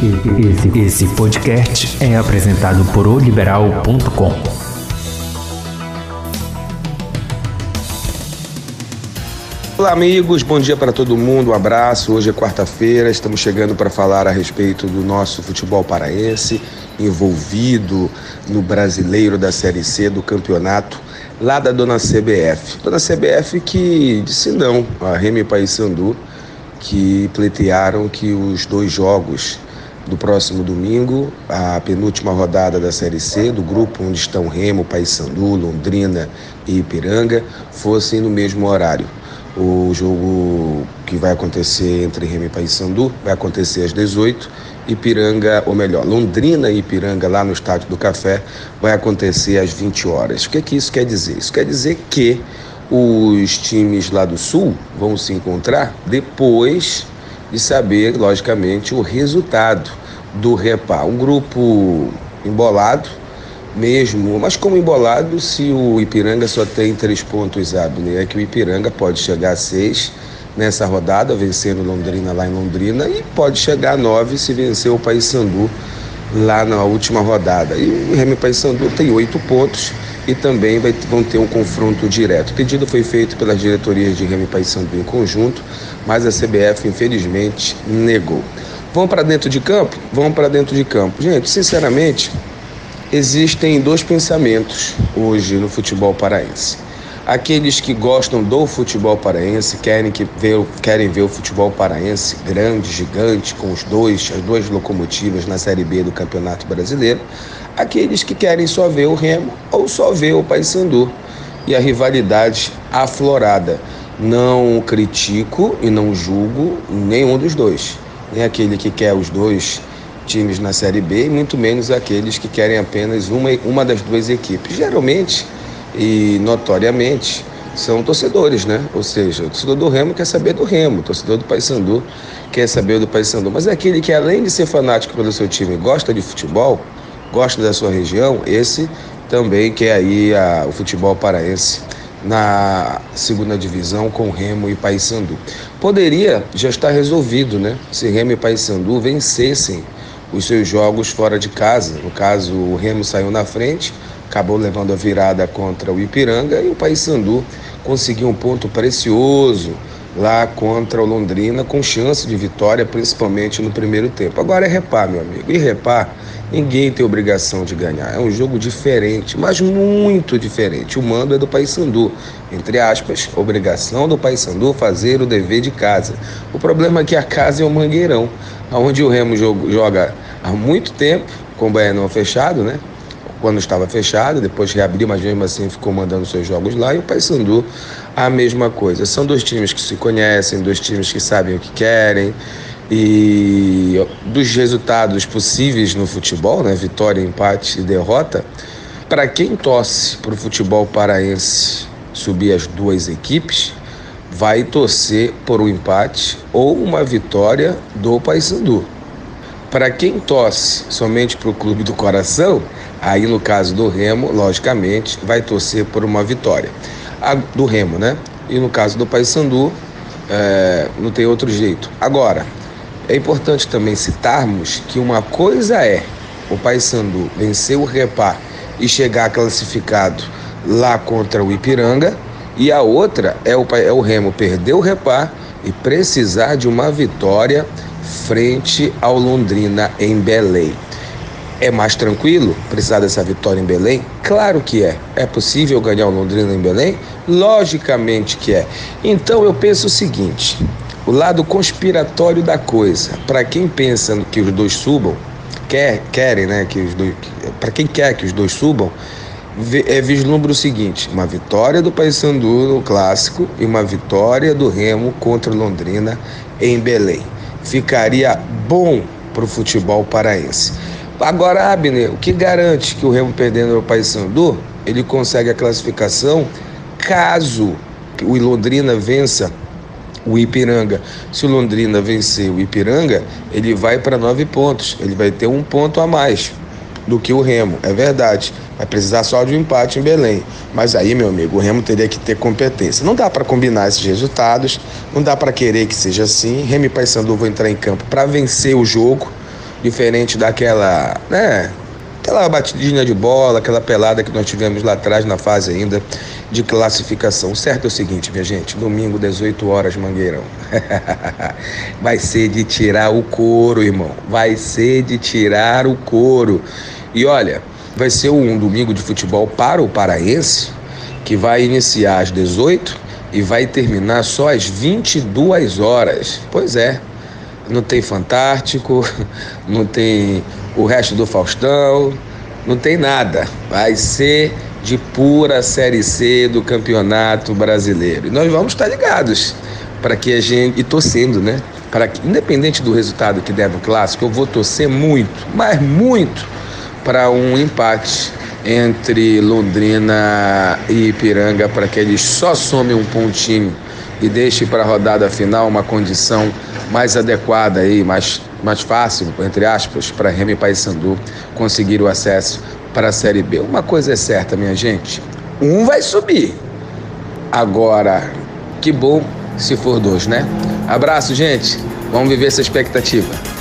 Esse, esse podcast é apresentado por oliberal.com. Olá, amigos, bom dia para todo mundo, um abraço. Hoje é quarta-feira, estamos chegando para falar a respeito do nosso futebol paraense, envolvido no brasileiro da Série C do campeonato, lá da dona CBF. Dona CBF que disse não a Remy Paysandu, que pleitearam que os dois jogos do próximo domingo, a penúltima rodada da Série C, do grupo onde estão Remo, Paysandu, Londrina e Ipiranga, fossem no mesmo horário. O jogo que vai acontecer entre Remo e Paysandu vai acontecer às 18 Ipiranga, ou melhor, Londrina e Ipiranga lá no Estádio do Café vai acontecer às 20 horas. O que, é que isso quer dizer? Isso quer dizer que os times lá do Sul vão se encontrar depois de saber, logicamente, o resultado do Repá. Um grupo embolado, mesmo, mas como embolado se o Ipiranga só tem três pontos, Abner? É que o Ipiranga pode chegar a seis nessa rodada, vencendo Londrina lá em Londrina, e pode chegar a nove se vencer o Paysandu lá na última rodada. E o Remy Paysandu tem oito pontos e também vai, vão ter um confronto direto. O pedido foi feito pelas diretorias de Remy Paysandu em conjunto, mas a CBF infelizmente negou. Vão para dentro de campo? Vão para dentro de campo. Gente, sinceramente, Existem dois pensamentos hoje no futebol paraense. Aqueles que gostam do futebol paraense, querem, que ver, querem ver o futebol paraense grande, gigante, com os dois, as duas locomotivas na Série B do Campeonato Brasileiro. Aqueles que querem só ver o Remo ou só ver o Paysandu e a rivalidade aflorada. Não critico e não julgo nenhum dos dois. Nem aquele que quer os dois times na Série B muito menos aqueles que querem apenas uma, uma das duas equipes. Geralmente e notoriamente são torcedores, né? Ou seja, o torcedor do Remo quer saber do Remo, o torcedor do Paysandu quer saber do Paysandu. Mas é aquele que além de ser fanático pelo seu time, gosta de futebol, gosta da sua região, esse também quer aí a, o futebol paraense na segunda divisão com Remo e Paysandu. Poderia já estar resolvido, né? Se Remo e Paysandu vencessem os seus jogos fora de casa. No caso, o Remo saiu na frente, acabou levando a virada contra o Ipiranga e o Paysandu conseguiu um ponto precioso lá contra o Londrina, com chance de vitória, principalmente no primeiro tempo. Agora é repar, meu amigo. E repar, ninguém tem obrigação de ganhar. É um jogo diferente, mas muito diferente. O mando é do Paysandu. Entre aspas, obrigação do Paysandu fazer o dever de casa. O problema é que a casa é o Mangueirão onde o Remo joga há muito tempo, com o Baianão fechado, né? Quando estava fechado, depois reabriu, mas mesmo assim ficou mandando seus jogos lá. E o Paysandu, a mesma coisa. São dois times que se conhecem, dois times que sabem o que querem. E dos resultados possíveis no futebol, né? Vitória, empate e derrota, para quem torce para o futebol paraense subir as duas equipes, vai torcer por um empate ou uma vitória do Paysandu. Para quem torce somente para o clube do coração, aí no caso do Remo, logicamente, vai torcer por uma vitória. A, do Remo, né? E no caso do Paysandu, é, não tem outro jeito. Agora, é importante também citarmos que uma coisa é o Paysandu vencer o Repá e chegar classificado lá contra o Ipiranga, e a outra é o, é o Remo perder o repar e precisar de uma vitória frente ao Londrina em Belém. É mais tranquilo precisar dessa vitória em Belém? Claro que é. É possível ganhar o Londrina em Belém? Logicamente que é. Então eu penso o seguinte: o lado conspiratório da coisa, para quem pensa que os dois subam, quer, querem, né, que os para quem quer que os dois subam, é, vislumbra o seguinte: uma vitória do Paysandu no clássico e uma vitória do Remo contra o Londrina em Belém. Ficaria bom para o futebol paraense. Agora, Abner, o que garante que o Remo perdendo o Paysandu, ele consegue a classificação caso o Londrina vença o Ipiranga. Se o Londrina vencer o Ipiranga, ele vai para nove pontos. Ele vai ter um ponto a mais do que o Remo, é verdade. Vai precisar só de um empate em Belém. Mas aí, meu amigo, o Remo teria que ter competência. Não dá para combinar esses resultados, não dá para querer que seja assim. Remo e Paysandu vão entrar em campo para vencer o jogo, diferente daquela, né? Aquela batidinha de bola, aquela pelada que nós tivemos lá atrás na fase ainda de classificação. Certo é o seguinte, minha gente, domingo 18 horas Mangueirão. Vai ser de tirar o couro, irmão. Vai ser de tirar o couro. E olha, vai ser um domingo de futebol para o paraense que vai iniciar às 18 e vai terminar só às 22 horas. Pois é, não tem Fantástico, não tem o resto do Faustão, não tem nada. Vai ser de pura Série C do Campeonato Brasileiro. E nós vamos estar ligados para que a gente. e torcendo, né? Para que, independente do resultado que der no clássico, eu vou torcer muito, mas muito, para um empate entre Londrina e Ipiranga para que eles só somem um pontinho e deixe para a rodada final uma condição mais adequada aí, mais, mais fácil, entre aspas, para Remy Paysandu conseguir o acesso para a Série B. Uma coisa é certa, minha gente: um vai subir. Agora, que bom se for dois, né? Abraço, gente. Vamos viver essa expectativa.